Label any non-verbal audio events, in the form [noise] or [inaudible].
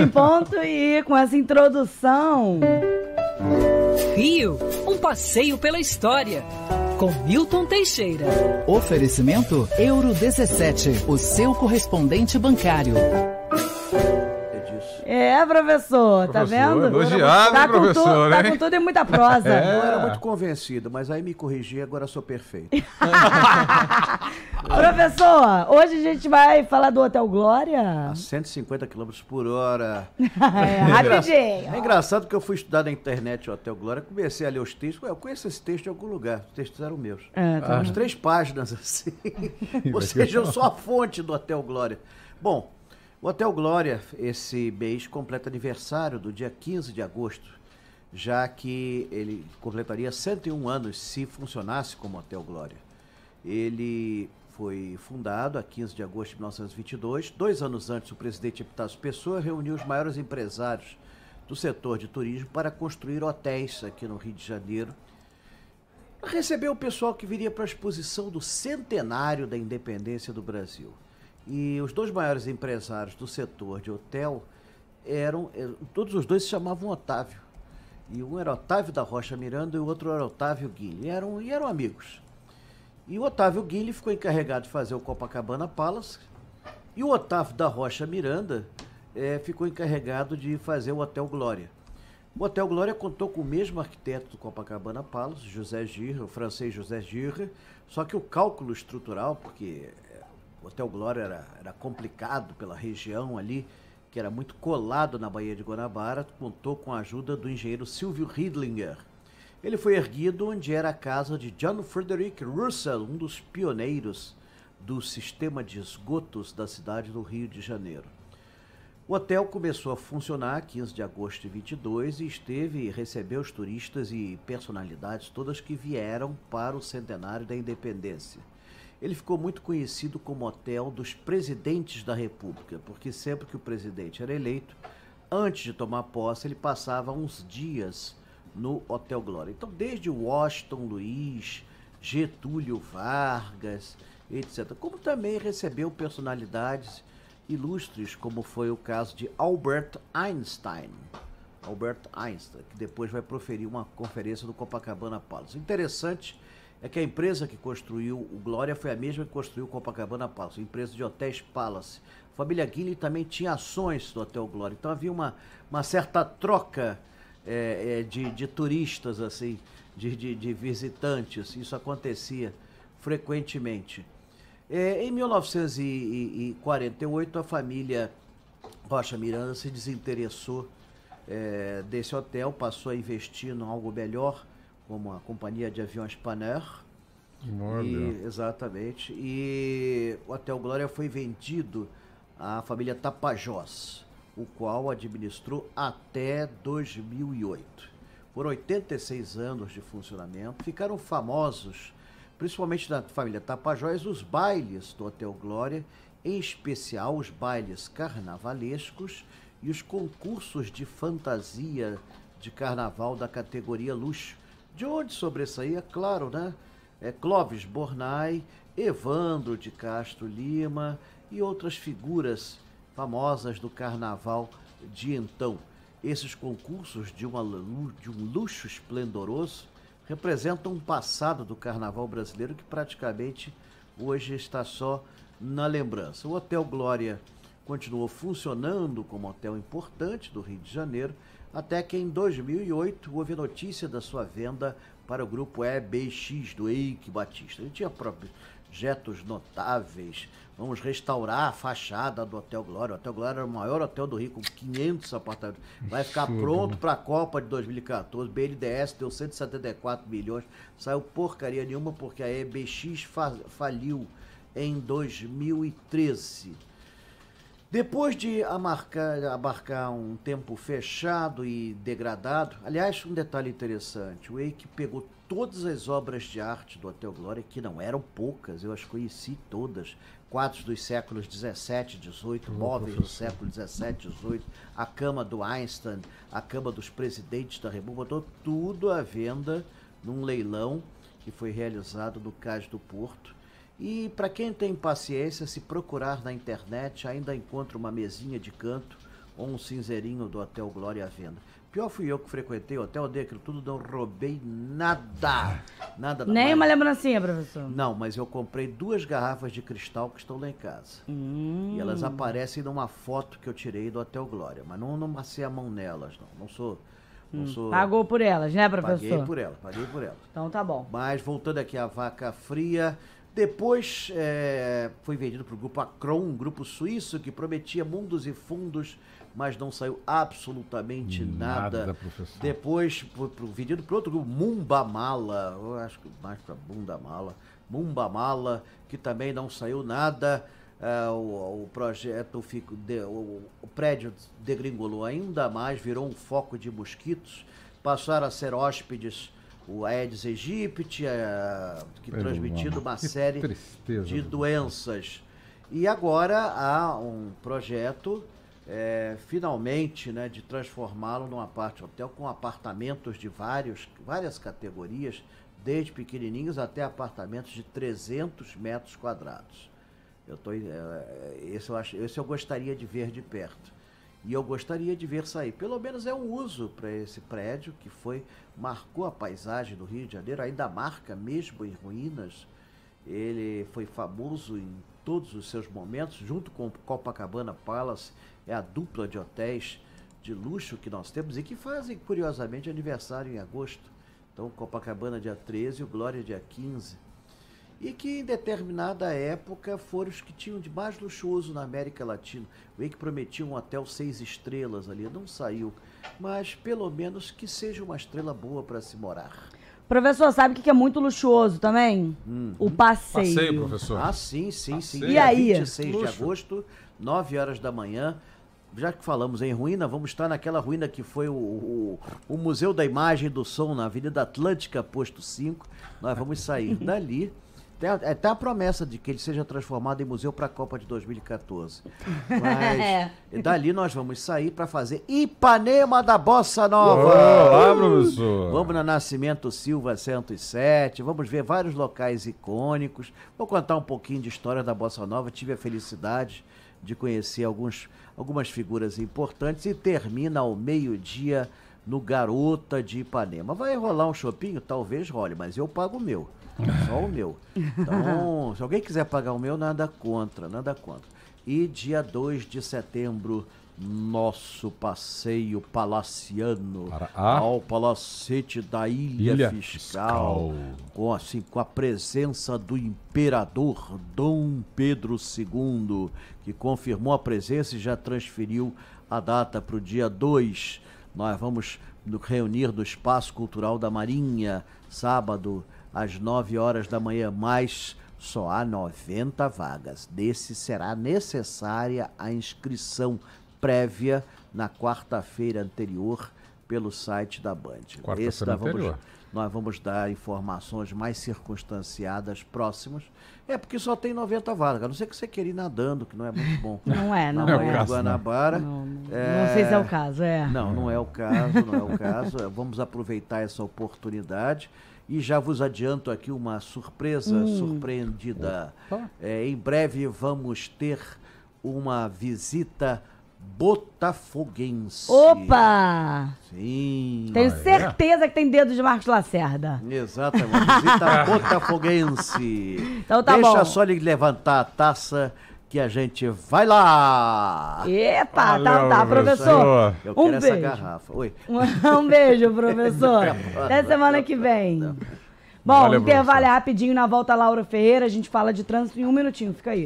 em ponto e com essa introdução. Rio, um passeio pela história. Com Milton Teixeira. Oferecimento Euro 17, o seu correspondente bancário. É, professor, tá vendo? Elogiado, tá, com professor, tu, tá com tudo e muita prosa. [laughs] É. Eu era muito convencido, mas aí me corrigi agora sou perfeito. [laughs] Professor, hoje a gente vai falar do Hotel Glória. A 150 km por hora. [laughs] É, rapidinho. É engraçado que eu fui estudar na internet o Hotel Glória, comecei a ler os textos. Ué, eu conheço esse texto de algum lugar. Os textos eram meus. É, tá Umas três páginas assim. Ou seja, eu sou a fonte do Hotel Glória. Bom, o Hotel Glória, esse mês, completa aniversário do dia 15 de agosto, já que ele completaria 101 anos se funcionasse como Hotel Glória. Ele foi fundado a 15 de agosto de 1922. Dois anos antes, o presidente Epitácio Pessoa reuniu os maiores empresários do setor de turismo para construir hotéis aqui no Rio de Janeiro. Recebeu o pessoal que viria para a exposição do centenário da independência do Brasil. E os dois maiores empresários do setor de hotel eram, eh, todos os dois se chamavam Otávio. E um era Otávio da Rocha Miranda e o outro era Otávio Guilherme. E eram, e eram amigos. E o Otávio Guilherme ficou encarregado de fazer o Copacabana Palace. E o Otávio da Rocha Miranda eh, ficou encarregado de fazer o Hotel Glória. O Hotel Glória contou com o mesmo arquiteto do Copacabana Palace, José Girra, o francês José Girra, só que o cálculo estrutural, porque o Hotel Glória era, era complicado pela região ali, que era muito colado na Baía de Guanabara, contou com a ajuda do engenheiro Silvio Riedlinger. Ele foi erguido onde era a casa de John Frederick Russell, um dos pioneiros do sistema de esgotos da cidade do Rio de Janeiro. O hotel começou a funcionar 15 de agosto de 22 e esteve e recebeu os turistas e personalidades todas que vieram para o centenário da independência. Ele ficou muito conhecido como hotel dos presidentes da República, porque sempre que o presidente era eleito, antes de tomar posse, ele passava uns dias no Hotel Glória. Então, desde Washington Luiz, Getúlio Vargas, etc., como também recebeu personalidades ilustres, como foi o caso de Albert Einstein. Albert Einstein, que depois vai proferir uma conferência no Copacabana Palace. Interessante é que a empresa que construiu o Glória foi a mesma que construiu o Copacabana Palace, a empresa de hotéis Palace. A família Guilherme também tinha ações do Hotel Glória, então havia uma, uma certa troca é, é, de, de turistas, assim, de, de, de visitantes, isso acontecia frequentemente. É, em 1948, a família Rocha Miranda se desinteressou é, desse hotel, passou a investir em algo melhor, como a companhia de aviões Panair. E, exatamente. E o Hotel Glória foi vendido à família Tapajós, o qual administrou até 2008. Foram 86 anos de funcionamento, ficaram famosos principalmente da família Tapajós, os bailes do Hotel Glória, em especial os bailes carnavalescos e os concursos de fantasia de carnaval da categoria luxo, de onde sobressaía, claro, né? É, Clóvis Bornai, Evandro de Castro Lima e outras figuras famosas do carnaval de então. Esses concursos de, uma, de um luxo esplendoroso representam um passado do carnaval brasileiro que praticamente hoje está só na lembrança. O Hotel Glória continuou funcionando como hotel importante do Rio de Janeiro, até que em 2008 houve notícia da sua venda para o grupo EBX do Eike Batista. Ele tinha projetos notáveis, vamos restaurar a fachada do Hotel Glória. O Hotel Glória era o maior hotel do Rio, com 500 apartamentos. Vai ficar pronto né? para a Copa de 2014. BNDES deu 174 milhões. Saiu porcaria nenhuma porque a EBX fa- faliu em 2013. Depois de amarcar, abarcar um tempo fechado e degradado, aliás, um detalhe interessante, o Eike pegou todas as obras de arte do Hotel Glória, que não eram poucas, eu as conheci todas, quadros dos séculos 17, 18, móveis do século 17, 18, a cama do Einstein, a cama dos presidentes da República, botou tudo à venda num leilão que foi realizado no Cais do Porto. E para quem tem paciência, se procurar na internet, ainda encontra uma mesinha de canto ou um cinzeirinho do Hotel Glória à venda. Pior fui eu que frequentei o hotel, dei aquilo tudo, não roubei nada. Nada. Nem mas- uma lembrancinha, professor. Não, mas eu comprei duas garrafas de cristal que estão lá em casa. Hum. E elas aparecem numa foto que eu tirei do Hotel Glória. Mas não, não massei a mão nelas, não. Não sou. Não sou Hum. Pagou por elas, né, professor? Paguei por ela, paguei por ela. Então tá bom. Mas voltando aqui à vaca fria, depois é, foi vendido para o grupo Acron, um grupo suíço que prometia mundos e fundos, mas não saiu absolutamente nada. Nada. Depois foi vendido para outro grupo, Mumbamala, eu acho que mais para Bunda Mala, Mumbamala, que também não saiu nada. Ah, o, o projeto, fico, de- o, o prédio degringolou ainda mais, virou um foco de mosquitos, passaram a ser hóspedes o Aedes aegypti, ah, que Pelo transmitindo amor, uma série tristeza, de doenças. E agora há um projeto, é, finalmente, né, de transformá-lo numa parte hotel com apartamentos de vários, várias categorias, desde pequenininhos até apartamentos de 300 metros quadrados. Eu tô, é, esse, eu acho, esse eu gostaria de ver de perto. E eu gostaria de ver sair. Pelo menos é um uso para esse prédio que foi marcou a paisagem do Rio de Janeiro, ainda marca mesmo em ruínas. Ele foi famoso em todos os seus momentos, junto com o Copacabana Palace, é a dupla de hotéis de luxo que nós temos e que fazem, curiosamente, aniversário em agosto. Então, Copacabana dia 13 e o Glória dia 15 e que em determinada época foram os que tinham de mais luxuoso na América Latina. O que prometia um hotel seis estrelas ali, não saiu, mas pelo menos que seja uma estrela boa para se morar. Professor, sabe o que é muito luxuoso também? Hum. O passeio. Passeio, professor. Ah, sim, sim, sim. Passeio. E aí? 26 de Luxo. agosto, 9 horas da manhã. Já que falamos em ruína, vamos estar naquela ruína que foi o, o, o Museu da Imagem e do Som, na Avenida Atlântica, posto 5. Nós vamos sair dali. Tem é até a promessa de que ele seja transformado em museu para a Copa de 2014. [laughs] É. Mas dali nós vamos sair para fazer Ipanema da Bossa Nova. Olá, professor. Vamos na Nascimento Silva 107, vamos ver vários locais icônicos. Vou contar um pouquinho de história da Bossa Nova. Tive a felicidade de conhecer alguns, algumas figuras importantes e termina ao meio-dia no Garota de Ipanema. Vai rolar um shopping? Talvez role, mas eu pago o meu. Só o meu. Então, [laughs] se alguém quiser pagar o meu, nada contra, nada contra. E dia 2 de setembro, nosso passeio palaciano Para a- ao palacete da Ilha, Ilha Fiscal, Fiscal. Com, assim, com a presença do imperador Dom Pedro II, que confirmou a presença e já transferiu a data para o dia 2. Nós vamos nos reunir no Espaço Cultural da Marinha, sábado, às 9 horas da manhã, mas só há 90 vagas. Desse será necessária a inscrição prévia na quarta-feira anterior pelo site da Band. Quarta-feira Esse nós vamos, anterior. nós vamos dar informações mais circunstanciadas próximas. É porque só tem 90 vagas, a não ser que você queira ir nadando, que não é muito bom. Não é, não Na é é. caso, não. Guanabara. Não, não- não sei se é o caso, é. Não, não é o caso, não é o caso. É, Vamos aproveitar essa oportunidade. E já vos adianto aqui uma surpresa Hum. surpreendida. É, em breve vamos ter uma visita botafoguense. Opa! Sim. Tenho Ah, é? certeza que tem dedo de Marcos Lacerda. Exatamente, uma visita [laughs] botafoguense. Então tá Deixa bom. só ele levantar a taça que a gente vai lá. Epa, Valeu, tá, tá, professor. professor. Eu Um quero essa beijo. garrafa. Oi. Um beijo, professor. [laughs] Até semana que vem. Bom, Valeu, intervalo professor. é rapidinho. Na volta, Laura Ferreira. A gente fala de trânsito em um minutinho. Fica aí.